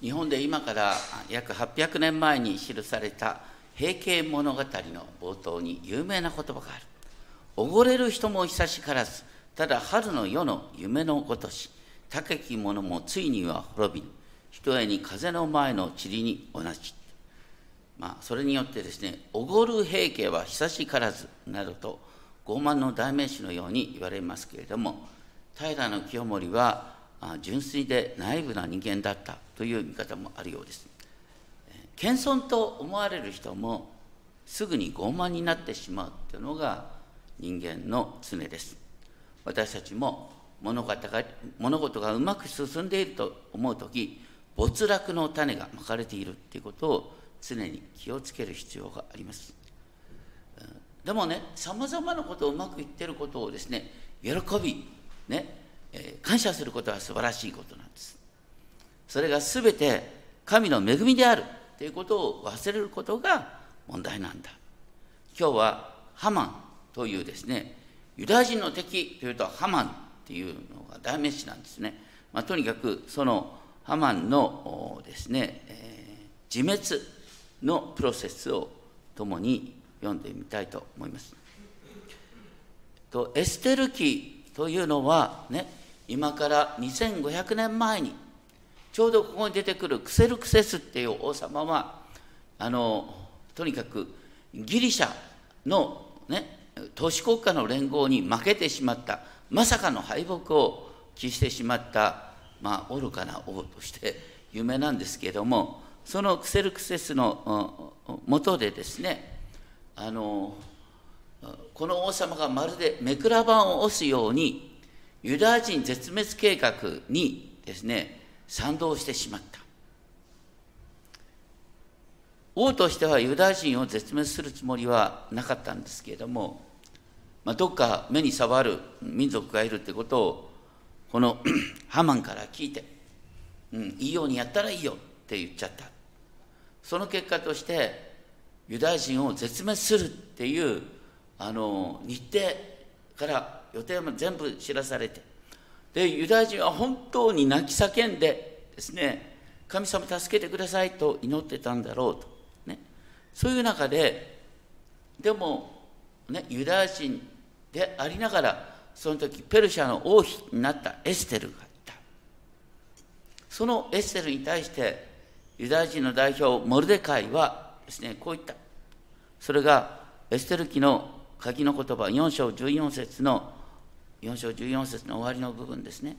日本で今から約800年前に記された平家物語の冒頭に有名な言葉がある。おごれる人も久しからず、ただ春の夜の夢のごとし、高き者もついには滅びぬ。ひとえに風の前の塵に同じ。まあ、それによってですね、おごる平家は久しからずなどと傲慢の代名詞のように言われますけれども、平清盛は純粋で内部な人間だったという見方もあるようです。謙遜と思われる人もすぐに傲慢になってしまうというのが人間の常です。私たちも物事が物事がうまく進んでいると思う時没落の種がまかれているということを常に気をつける必要があります。でもね、さまざまなことをうまくいっていることをですね、喜び、ね、え、感謝することは素晴らしいことなんです。それが全て神の恵みであるということを忘れることが問題なんだ。今日はハマンというですね、ユダヤ人の敵というとハマンっていうのが代名詞なんですね。まあ、とにかくそのハマンのですね、えー、自滅のプロセスを共に読んでみたいと思います。とエステル記というのはね今から2500年前にちょうどここに出てくるクセルクセスっていう王様はあのとにかくギリシャのね都市国家の連合に負けてしまったまさかの敗北を喫してしまった、まあ、愚かな王として有名なんですけれどもそのクセルクセスのもとでですねあのこの王様がまるでめくら板を押すようにユダヤ人絶滅計画にですね賛同してしまった。王としてはユダヤ人を絶滅するつもりはなかったんですけれども、まあ、どっか目に触る民族がいるってことをこの ハマンから聞いて、うん、いいようにやったらいいよって言っちゃった。その結果としてユダヤ人を絶滅するっていうあの日程から予定も全部知らされて。でユダヤ人は本当に泣き叫んでですね神様助けてくださいと祈ってたんだろうと、ね、そういう中ででも、ね、ユダヤ人でありながらその時ペルシャの王妃になったエステルがいた。そのエステルに対してユダヤ人の代表モルデカイはですねこう言った。それがエステル記の書きの言葉4章14節の4章14節の終わりの部分ですね。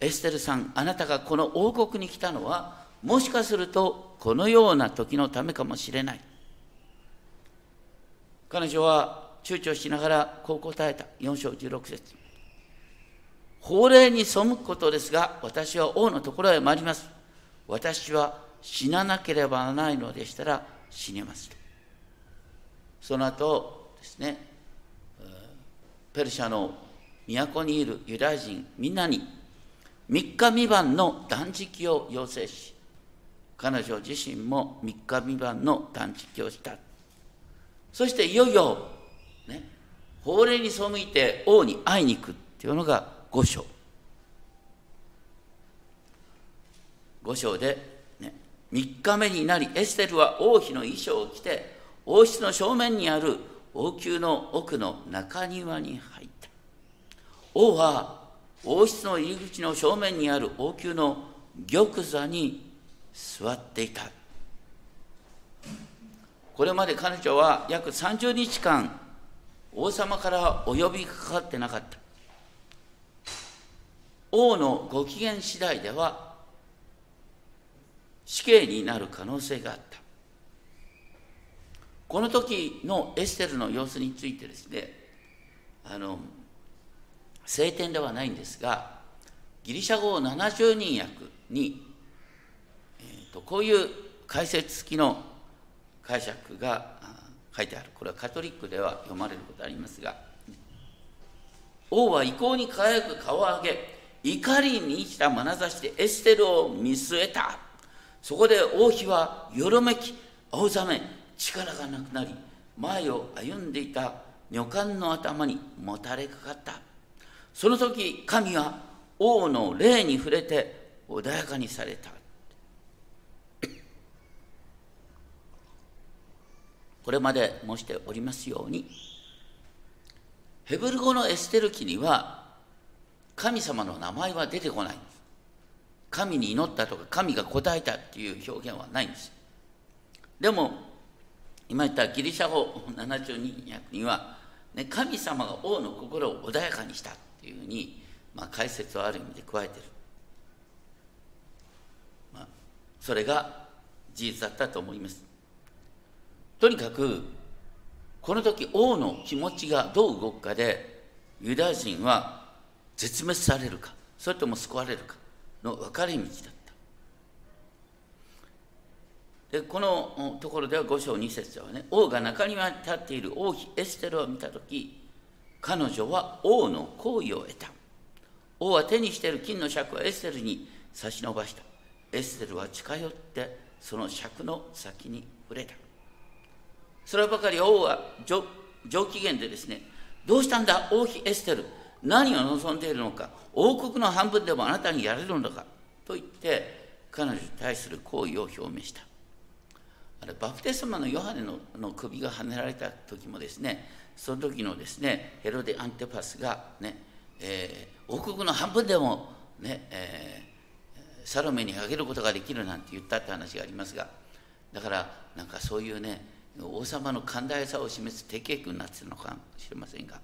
エステルさん、あなたがこの王国に来たのは、もしかするとこのような時のためかもしれない。彼女は躊躇しながらこう答えた。4章16節法令に背くことですが、私は王のところへ参ります。私は死ななければならないのでしたら死にます。その後ですね、ペルシャの都にいるユダヤ人みんなに3日未満の断食を要請し彼女自身も3日未満の断食をした。そしていよいよ、ね、法令に背いて王に会いに行くっていうのが5章。5章で、ね、3日目になりエステルは王妃の衣装を着て王室の正面にある王宮の奥の中庭に入った。王は王室の入り口の正面にある王宮の玉座に座っていた。これまで彼女は約30日間王様からお呼びかかってなかった。王のご機嫌次第では死刑になる可能性があった。この時のエステルの様子についてですねあの聖典ではないんですがギリシャ語70人訳に、えーと、こういう解説付きの解釈が書いてある。これはカトリックでは読まれることありますが王は意向に輝く顔を上げ怒りに満ちた眼差しでエステルを見据えた。そこで王妃はよろめき青ざめ力がなくなり前を歩んでいた女官の頭にもたれかかった。その時神は王の霊に触れて穏やかにされた。これまで申しておりますようにヘブル語のエステル記には神様の名前は出てこない。神に祈ったとか神が答えたっていう表現はないんです。でも今言ったギリシャ語72訳には、ね、神様が王の心を穏やかにしたっていうふうに、まあ、解説をある意味で加えてる、まあ、それが事実だったと思います。とにかくこの時王の気持ちがどう動くかでユダヤ人は絶滅されるかそれとも救われるかの分かれ道だったでこのところでは五章二節ではね王が中庭に立っている王妃エステルを見た時彼女は王の好意を得た。王は手にしている金の尺をエステルに差し伸ばした。エステルは近寄ってその尺の先に触れた。そればかり王は上機嫌でですねどうしたんだ王妃エステル。何を望んでいるのか。王国の半分でもあなたにやれるのか。と言って彼女に対する好意を表明した。あれバプテスマのヨハネのの首がはねられた時もですねその時のですねヘロデ・アンテパスがね、えー、王国の半分でもね、えー、サロメにあげることができるなんて言ったって話がありますがだからなんかそういうね王様の寛大さを示す適役になってるのかもしれませんが。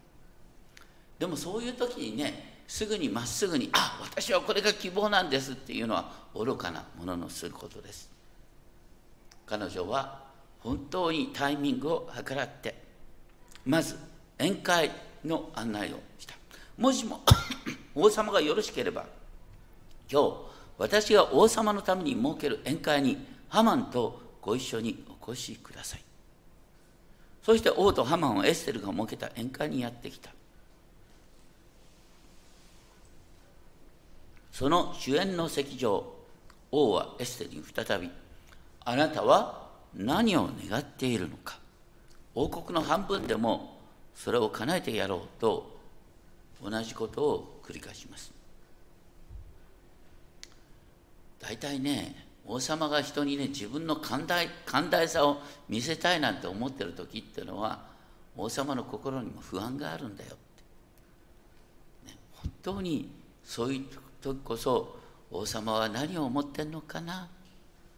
でもそういう時にねすぐにまっすぐに「あ私はこれが希望なんです」っていうのは愚かなもののすることです。彼女は本当にタイミングを計らってまず宴会の案内をしたもしも 王様がよろしければ今日私が王様のために設ける宴会にハマンとご一緒にお越しくださいそして王とハマンをエステルが設けた宴会にやってきた。その主演の席上、王はエステルに再び、あなたは何を願っているのか。王国の半分でもそれを叶えてやろうと同じことを繰り返します。大体ね、王様が人にね自分の寛大寛大さを見せたいなんて思ってる時っていうのは王様の心にも不安があるんだよって、ね、本当にそういう時こそ王様は何を思ってんのかな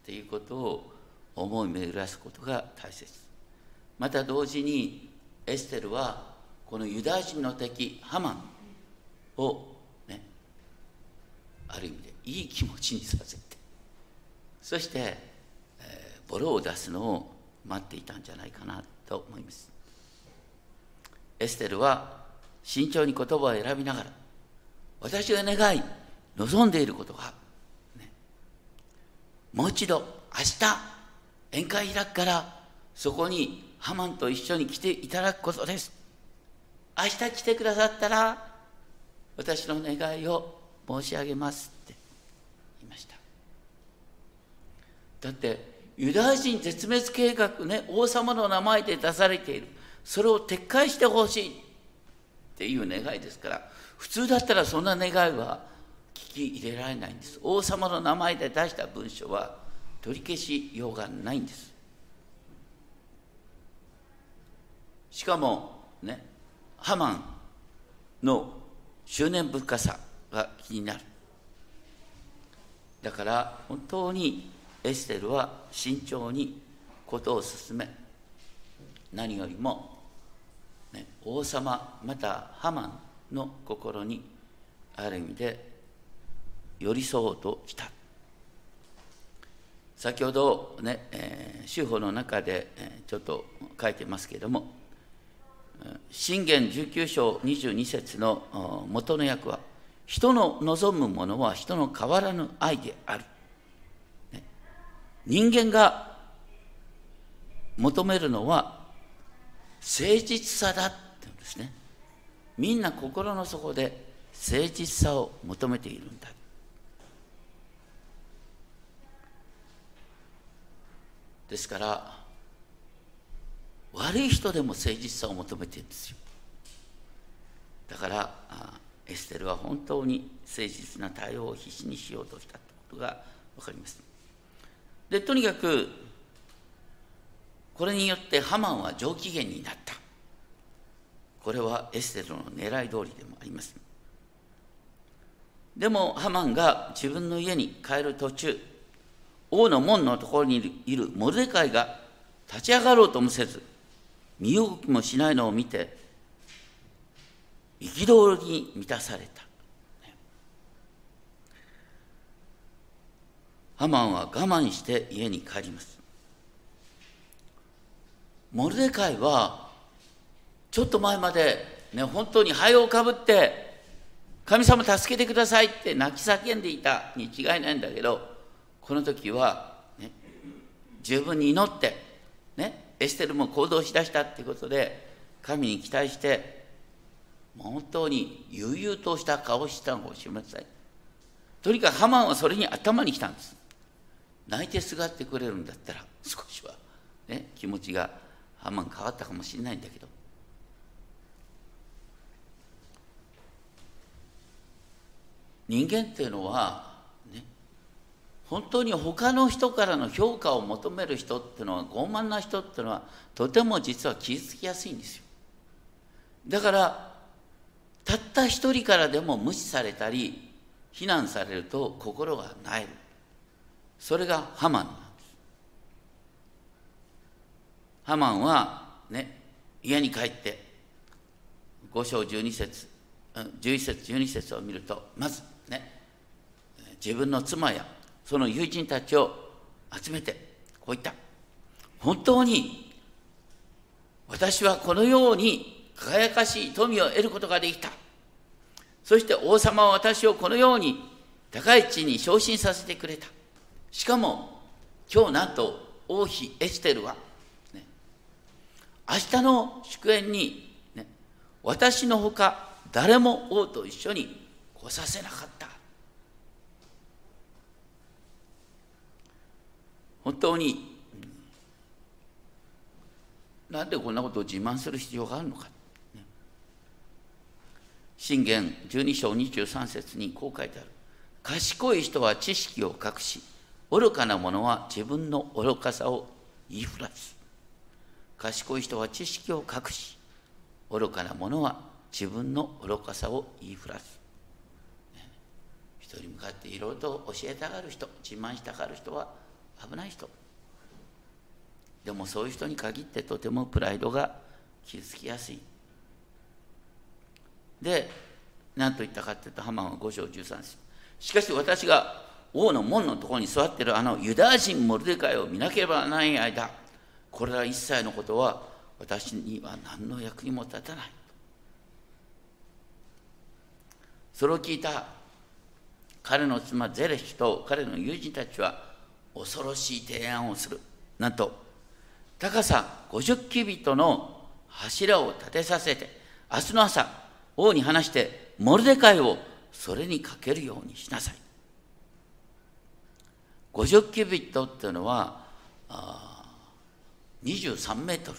っていうことを思い巡らすことが大切。また同時にエステルはこのユダヤ人の敵ハマンをねある意味でいい気持ちにさせてそして、え、ボロを出すのを待っていたんじゃないかなと思います。エステルは慎重に言葉を選びながら私が願い望んでいることが、もう一度明日宴会開くからそこにハマンと一緒に来ていただくことです。明日来てくださったら私の願いを申し上げますって言いました。だってユダヤ人絶滅計画ね王様の名前で出されている。それを撤回してほしいっていう願いですから普通だったらそんな願いは聞き入れられないんです。王様の名前で出した文書は取り消しようがないんです。しかもねハマンの執念深さが気になる。だから本当にエステルは慎重に事を進め何よりも、ね、王様またハマンの心にある意味で寄り添おうとした。先ほどね、えー、司法の中で、え、ちょっと書いてますけれども信玄19章22節の元の訳は人の望むものは人の変わらぬ愛である。ね。人間が求めるのは誠実さだって言うんですね。みんな心の底で誠実さを求めているんだ。ですから悪い人でも誠実さを求めてるんですよだからエステルは本当に誠実な対応を必死にしようとしたとことが分かります。でとにかくこれによってハマンは上機嫌になった。これはエステルの狙い通りでもあります。でもハマンが自分の家に帰る途中、王の門のところにいるモルデカイが立ち上がろうともせず、身動きもしないのを見て、憤りに満たされた。ハマンは我慢して家に帰ります。モルデカイはちょっと前まで、ね、本当に灰をかぶって神様助けてくださいって泣き叫んでいたに違いないんだけどこの時は、ね、十分に祈って、ね、エステルも行動しだしたっていうことで神に期待して本当に悠々とした顔をしたのかもしれません。とにかくハマンはそれに頭にきたんです。泣いてすがってくれるんだったら少しは、ね、気持ちがハマン変わったかもしれないんだけど。人間っていうのは本当に他の人からの評価を求める人っていうのは傲慢な人っていうのはとても実は傷つきやすいんですよ。だからたった一人からでも無視されたり非難されると心が萎える。それがハマンなんです。ハマンはね家に帰って5章12節11節12節を見るとまずね自分の妻やその友人たちを集めてこう言った。本当に私はこのように輝かしい富を得ることができた。そして王様は私をこのように高い地に昇進させてくれた。しかも今日なんと王妃エステルは、ね、明日の祝宴に、ね、私のほか誰も王と一緒に来させなかった。本当に。なんでこんなことを自慢する必要があるのか。信玄12章23節にこう書いてある。賢い人は知識を隠し愚かな者は自分の愚かさを言いふらす。賢い人は知識を隠し愚かな者は自分の愚かさを言いふらす。人に向かっていろいろと教えたがる人自慢したがる人は危ない人。でもそういう人に限ってとてもプライドが傷つきやすい。で何と言ったかっていうとハマンは5章13節。しかし私が王の門のところに座っているあのユダヤ人モルデカイを見なければならない間これら一切のことは私には何の役にも立たない。それを聞いた彼の妻ゼレシと彼の友人たちは恐ろしい提案をする。なんと高さ50キビットの柱を立てさせて明日の朝王に話してモルデカイをそれにかけるようにしなさい。50キビットっていうのは23メートル。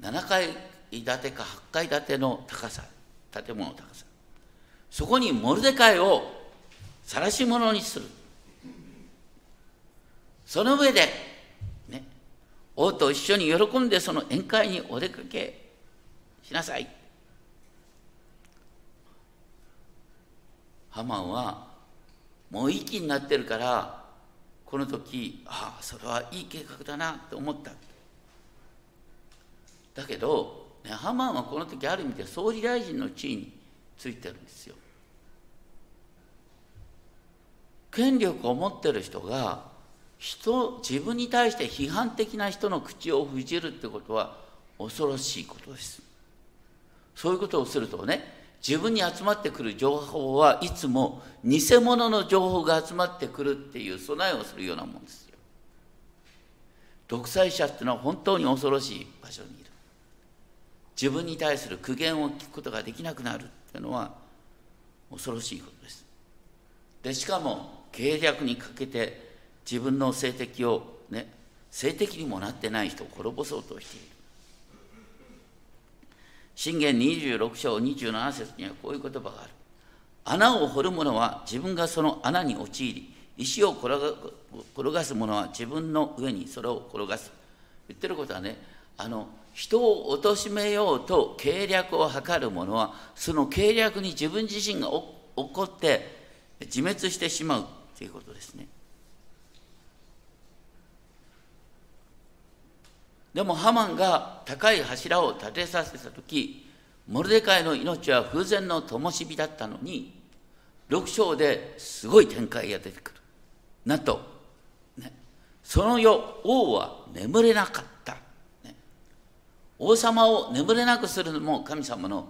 7階建てか8階建ての高さ建物の高さ。そこにモルデカイを晒し者にする。その上でね王と一緒に喜んでその宴会にお出かけしなさい。ハマンはもう息になってるからこの時ああそれはいい計画だなって思った。だけど、ね、ハマンはこの時ある意味で総理大臣の地位についてるんですよ。権力を持ってる人が人自分に対して批判的な人の口を封じるってことは恐ろしいことです。そういうことをするとね自分に集まってくる情報はいつも偽物の情報が集まってくるっていう備えをするようなもんですよ。独裁者っていうのは本当に恐ろしい場所にいる。自分に対する苦言を聞くことができなくなるっていうのは恐ろしいことです。でしかも計略にかけて自分の性的をね性的にもなってない人を滅ぼそうとしている。信玄26章27節にはこういう言葉がある。穴を掘る者は自分がその穴に陥り石を転がす者は自分の上にそれを転がす。言ってることはねあの人を貶めようと計略を図る者はその計略に自分自身が起こって自滅してしまうということですね。でもハマンが高い柱を立てさせた時モルデカイの命は風前の灯火だったのに6章ですごい展開が出てくる。なんと、ね、その夜王は眠れなかった、ね、王様を眠れなくするのも神様の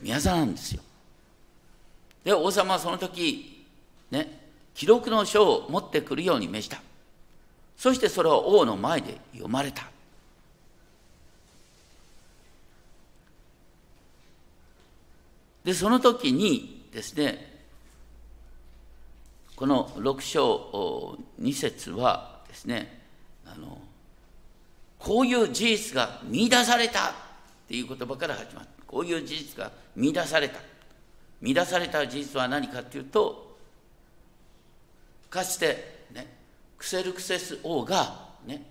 宮座なんですよ。で王様はその時ね記録の書を持ってくるように命じた。そしてそれは王の前で読まれた。でその時にですねこの6章2節はですねあのこういう事実が見出されたっていう言葉から始まる。こういう事実が見出された。見出された事実は何かっていうとかつてねクセルクセス王がね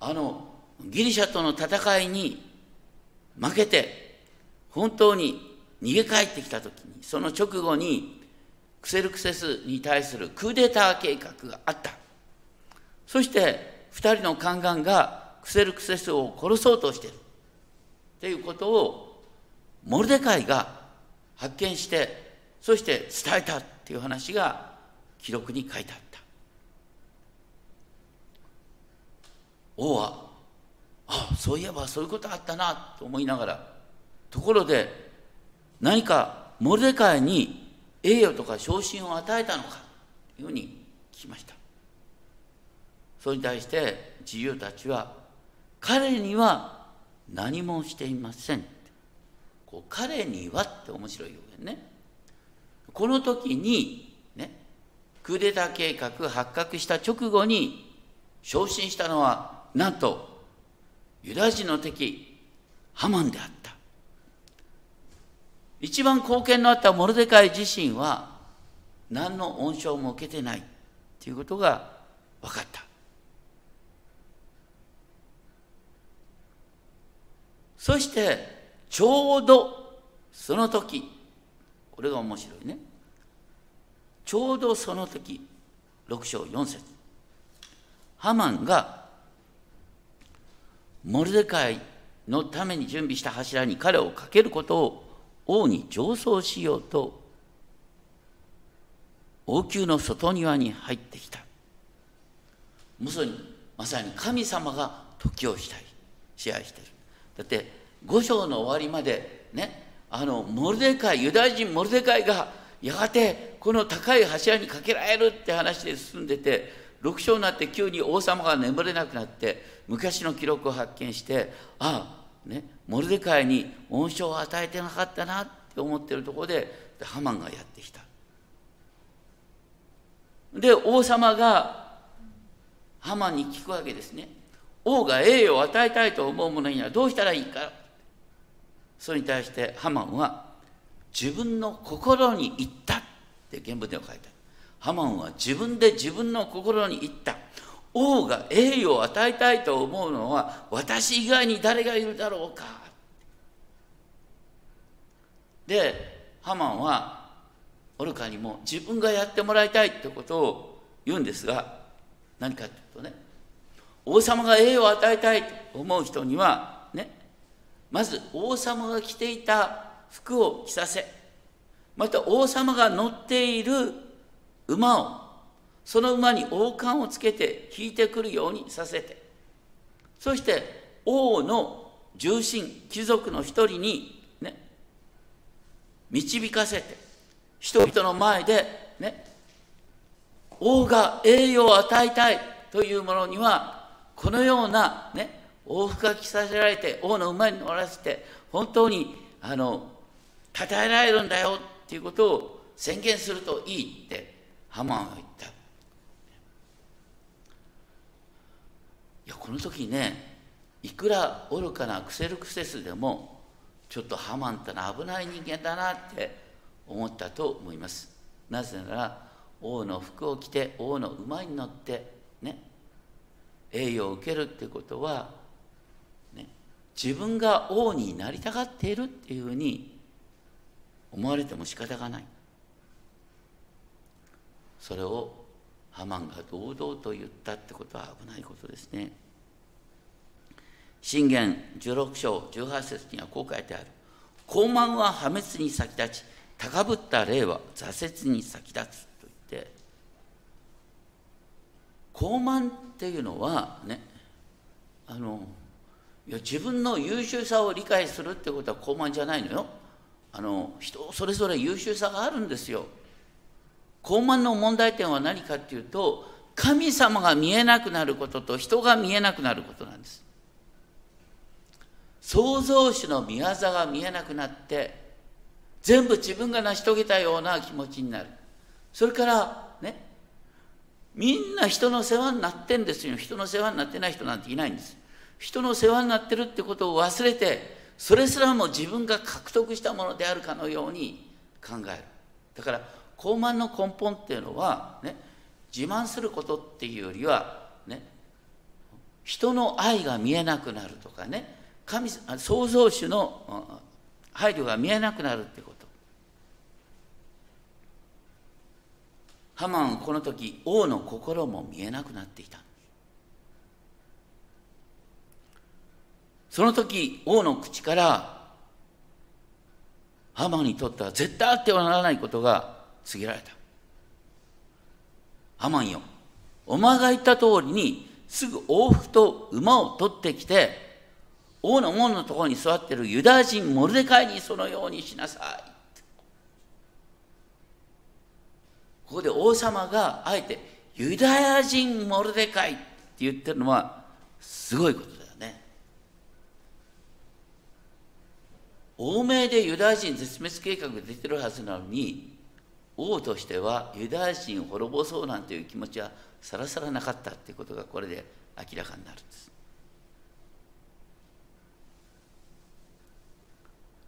あのギリシャとの戦いに負けて本当に逃げ帰ってきた時にその直後にクセルクセスに対するクーデター計画があった。そして2人の宦官がクセルクセスを殺そうとしているということをモルデカイが発見してそして伝えたっていう話が記録に書いてあった。王はああそういえばそういうことあったなと思いながらところで何かモルデカイに栄誉とか昇進を与えたのかというふうに聞きました。それに対して自由たちは彼には何もしていません。こう彼にはって面白い表現ね。この時にねクーデター計画発覚した直後に昇進したのはなんとユダヤ人の敵ハマンであった。一番貢献のあったモルデカイ自身は何の恩賞も受けてないということが分かった。そしてちょうどその時これが面白いね。ちょうどその時6章4節。ハマンがモルデカイのために準備した柱に彼をかけることを王に上奏しようと王宮の外庭に入ってきた。まさにまさに神様が時をしたい支配してる。だって五章の終わりまでねあのモルデカイユダヤ人モルデカイがやがてこの高い柱にかけられるって話で進んでて6章になって急に王様が眠れなくなって昔の記録を発見してああねモルデカイに恩賞を与えてなかったなって思ってるところでハマンがやってきた。で王様がハマンに聞くわけですね。王が栄誉を与えたいと思う者にはどうしたらいいか。それに対してハマンは自分の心に言ったって原文では書いてある。ハマンは自分で自分の心に言った。王が栄誉を与えたいと思うのは私以外に誰がいるだろうか。でハマンはオルカにも自分がやってもらいたいってことを言うんですが何かというとね王様が栄誉を与えたいと思う人にはねまず王様が着ていた服を着させまた王様が乗っている馬をその馬に王冠をつけて引いてくるようにさせて。そして王の重臣貴族の一人にね導かせて人々の前でね王が栄誉を与えたいというものにはこのようなね王服が着させられて王の馬に乗らせて本当にあの称えられるんだよっていうことを宣言するといいってハマンは言った。いやこの時ねいくら愚かなクセルクセスでもちょっとハマンってのは危ない人間だなって思ったと思います。なぜなら王の服を着て王の馬に乗ってね栄誉を受けるってことは、ね、自分が王になりたがっているっていうふうに思われても仕方がない。それをハマンが堂々と言ったってことは危ないことですね。信玄16章18節にはこう書いてある。高慢は破滅に先立ち高ぶった霊は挫折に先立つと言って。高慢っていうのはねあのいや自分の優秀さを理解するってことは高慢じゃないのよ。あの人それぞれ優秀さがあるんですよ。高慢の問題点は何かっていうと神様が見えなくなることと人が見えなくなることなんです。創造主の御業が見えなくなって全部自分が成し遂げたような気持ちになる。それからねみんな人の世話になってんですよ。人の世話になってない人なんていないんです。人の世話になってるってことを忘れてそれすらも自分が獲得したものであるかのように考える。だから高慢の根本っていうのはね自慢することっていうよりはね人の愛が見えなくなるとかね神創造主の配慮が見えなくなるってこと。ハマンはこの時王の心も見えなくなっていた。その時王の口からハマンにとっては絶対あってはならないことが告げられたハマンよお前が言った通りにすぐ往復と馬を取ってきて王の門のところに座っているユダヤ人モルデカイにそのようにしなさい。ここで王様があえてユダヤ人モルデカイって言ってるのはすごいことだよね。欧米でユダヤ人絶滅計画出てるはずなのに王としてはユダヤ人を滅ぼそうなんていう気持ちはさらさらなかったっていうことがこれで明らかになるんです。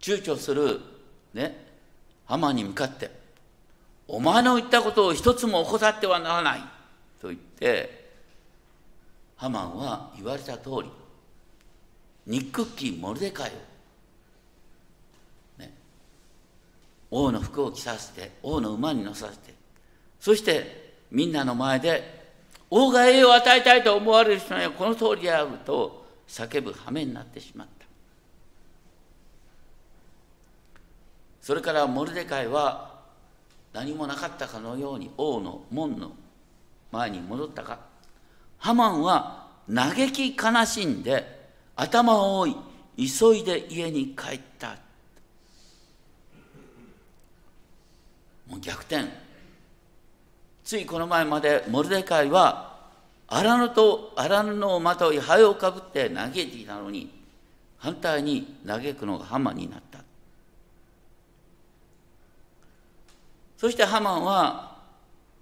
躊躇するねハマに向かって「お前の言ったことを一つも怠ってはならない」と言ってハマンは言われた通りニックッキーモルデカイを、ね、王の服を着させて王の馬に乗させてそしてみんなの前で王が栄誉を与えたいと思われる人にはこの通りであると叫ぶ羽目になってしまった。それからモルデカイは何もなかったかのように王の門の前に戻ったかハマンは嘆き悲しんで頭を覆い急いで家に帰ったもう逆転ついこの前までモルデカイは荒野と荒布をまとい灰をかぶって嘆いていたのに反対に嘆くのがハマンになったそしてハマンは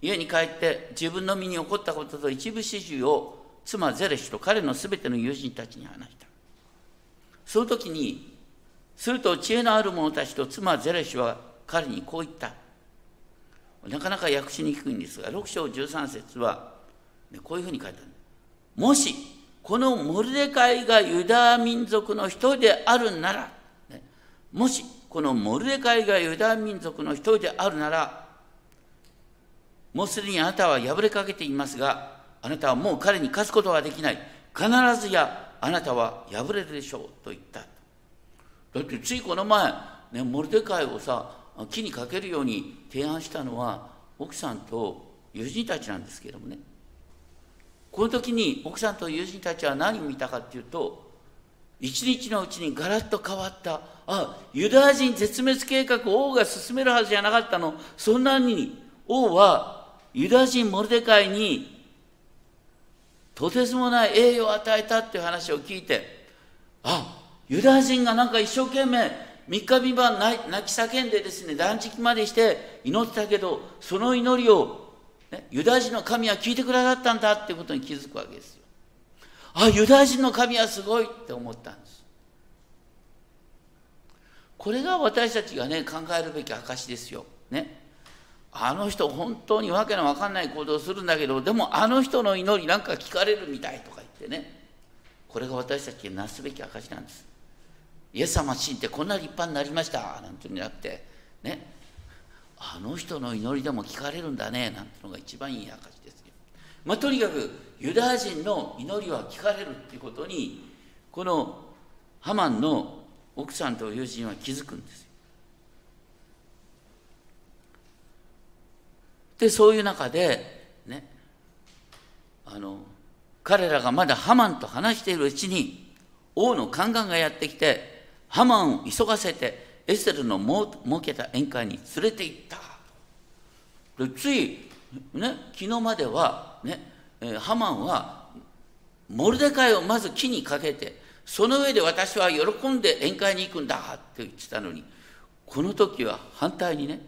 家に帰って自分の身に起こったことと一部始終を妻ゼレシュと彼のすべての友人たちに話した。その時に、すると知恵のある者たちと妻ゼレシュは彼にこう言った。なかなか訳しにくいんですが、6章13節は、ねこういうふうに書いてある。もし、このモルデカイがユダヤ民族の一人であるなら、ねもしこのモルデカイがユダヤ民族の一人であるなら、もうすでにあなたは敗れかけていますが、あなたはもう彼に勝つことはできない。必ずやあなたは敗れるでしょうと言った。だってついこの前、ね、モルデカイをさ、木にかけるように提案したのは奥さんと友人たちなんですけどもね。この時に奥さんと友人たちは何を見たかっていうと、一日のうちにガラッと変わったあユダヤ人絶滅計画王が進めるはずじゃなかったのそんなに王はユダヤ人モルデカイにとてつもない栄誉を与えたっていう話を聞いてあユダヤ人がなんか一生懸命三日三晩泣き叫んでですね断食までして祈ってたけどその祈りを、ね、ユダヤ人の神は聞いてくださったんだってことに気づくわけですよ。あユダヤ人の神はすごいって思ったんです。これが私たちがね考えるべき証ですよ。ね。あの人本当にわけのわかんない行動をするんだけどでもあの人の祈りなんか聞かれるみたいとか言ってね。これが私たちがなすべき証なんです。イエス様信じてこんな立派になりましたなんていうんじゃなくてねあの人の祈りでも聞かれるんだねなんてのが一番いい証ですよ。まあ、とにかくユダヤ人の祈りは聞かれるっていうことにこのハマンの奥さんと友人は気づくんですよ。でそういう中でねあの彼らがまだハマンと話しているうちに王の宦官がやってきてハマンを急がせてエステルの設けた宴会に連れて行ったでつい、ね、昨日までは、ね、ハマンはモルデカイをまず木にかけてその上で私は喜んで宴会に行くんだって言ってたのにこの時は反対にね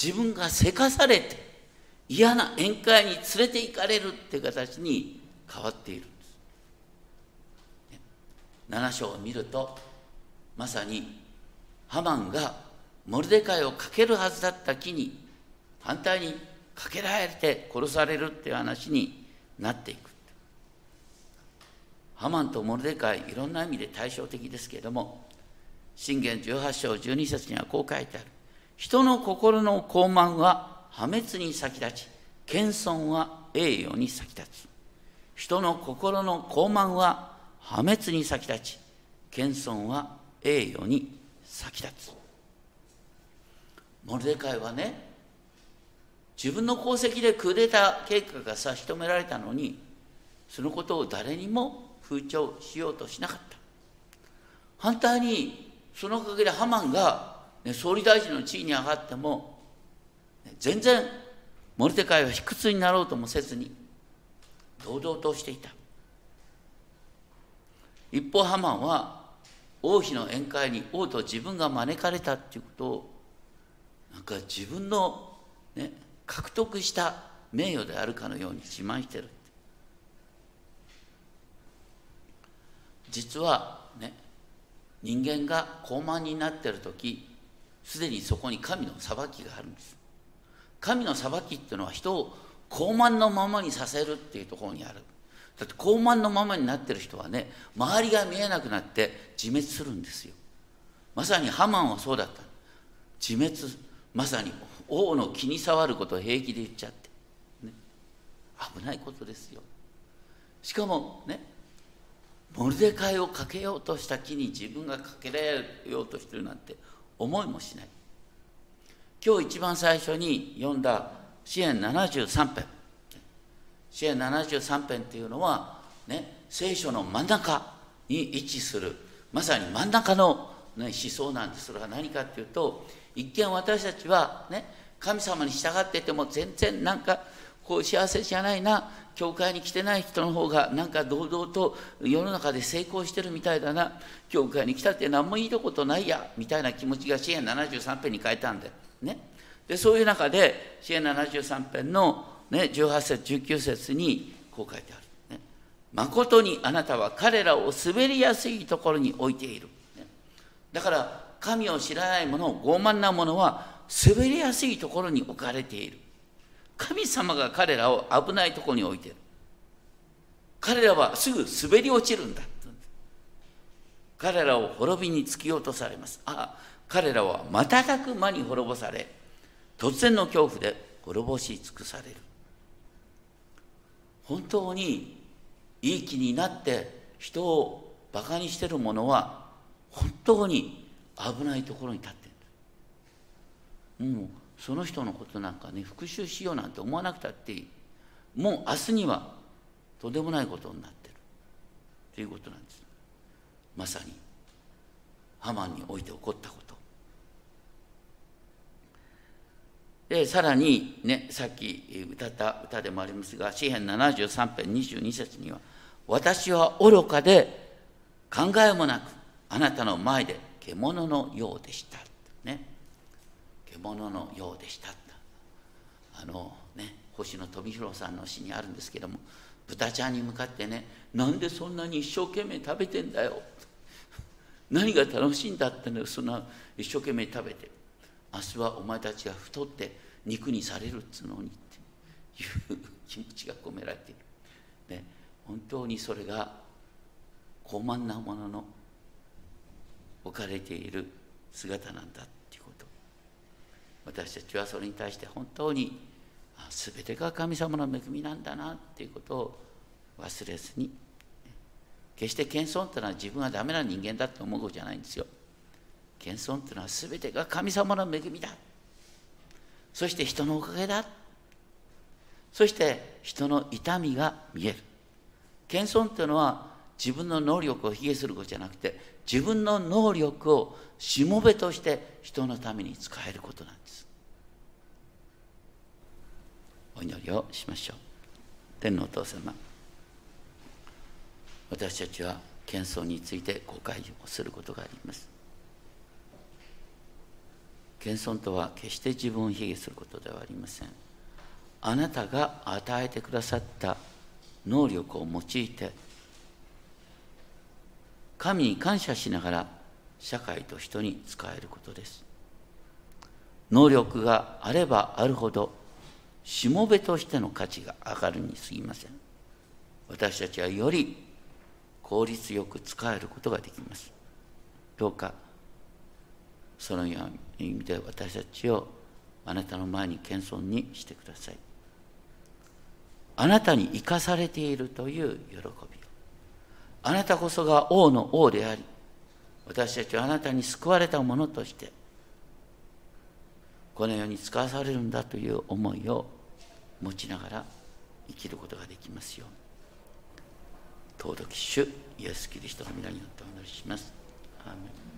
自分がせかされて嫌な宴会に連れて行かれるって形に変わっているんです。7章を見るとまさにハマンがモルデカイをかけるはずだった木に反対にかけられて殺されるっていう話になっていく。ハマンとモルデカイいろんな意味で対照的ですけれども信玄18章12節にはこう書いてある。人の心の傲慢は破滅に先立ち謙遜は栄誉に先立つ。人の心の傲慢は破滅に先立ち謙遜は栄誉に先立つ。モルデカイはね自分の功績でクーデター計画が差し止められたのにそのことを誰にも風潮しようとしなかった。反対にそのおかげでハマンが、ね、総理大臣の地位に上がっても、全然モルデカイは卑屈になろうともせずに堂々としていた。一方ハマンは王妃の宴会に王と自分が招かれたっていうことをなんか自分の、ね、獲得した名誉であるかのように自慢してる実はね人間が高慢になってる時すでにそこに神の裁きがあるんです。神の裁きっていうのは人を高慢のままにさせるっていうところにある。だって高慢のままになってる人はね周りが見えなくなって自滅するんですよ。まさにハマンはそうだった。自滅まさに王の気に障ることを平気で言っちゃって、ね、危ないことですよ。しかもねモルデカイをかけようとした木に自分がかけられようとしてるなんて思いもしない。今日一番最初に読んだ支援73編。支援73編っていうのは、ね、聖書の真ん中に位置する。まさに真ん中の、ね、思想なんです。それは何かっていうと一見私たちは、ね、神様に従ってても全然なんかこう幸せじゃないな教会に来てない人の方がなんか堂々と世の中で成功してるみたいだな教会に来たって何もいいとことないやみたいな気持ちが支援73編に変えたんでね。でそういう中で支援73編のね、18節19節にこう書いてある、ね。誠にあなたは彼らを滑りやすいところに置いている。ね、だから神を知らない者傲慢な者は滑りやすいところに置かれている。神様が彼らを危ないところに置いている。彼らはすぐ滑り落ちるんだ。彼らを滅びに突き落とされます。ああ、彼らは瞬く間に滅ぼされ、突然の恐怖で滅ぼし尽くされる。本当にいい気になって人をバカにしてる者は本当に危ないところに立ってるもうその人のことなんかね復讐しようなんて思わなくたっていい。もう明日にはとんでもないことになってる。ということなんです。まさにハマンにおいて起こったこと。でさらにねさっき歌った歌でもありますが詩篇73編22節には「私は愚かで考えもなくあなたの前で獣のようでした」ね。獣のようでした。あのね星野富弘さんの詩にあるんですけども豚ちゃんに向かってね「なんでそんなに一生懸命食べてんだよ」何が楽しいんだってねそんな一生懸命食べて。明日はお前たちが太って肉にされるっつうのにっていう気持ちが込められている、ね、本当にそれが高慢なものの置かれている姿なんだっていうこと。私たちはそれに対して本当に全てが神様の恵みなんだなっていうことを忘れずに。決して謙遜というのは自分はダメな人間だと思うことじゃないんですよ。謙遜というのは全てが神様の恵みだ。そして人のおかげだ。そして人の痛みが見える。謙遜というのは自分の能力を卑下することじゃなくて自分の能力をしもべとして人のために使えることなんです。お祈りをしましょう。天皇お父様私たちは謙遜について誤解をすることがあります。謙遜とは決して自分を卑下することではありません。あなたが与えてくださった能力を用いて神に感謝しながら社会と人に使えることです。能力があればあるほどしもべとしての価値が上がるにすぎません。私たちはより効率よく使えることができます。どうかそのように。意味で私たちをあなたの前に謙遜にしてください。あなたに生かされているという喜びを。あなたこそが王の王であり私たちはあなたに救われたものとしてこの世に使わされるんだという思いを持ちながら生きることができますように。尊き主イエス・キリストの皆によってお祈りします。アーメン。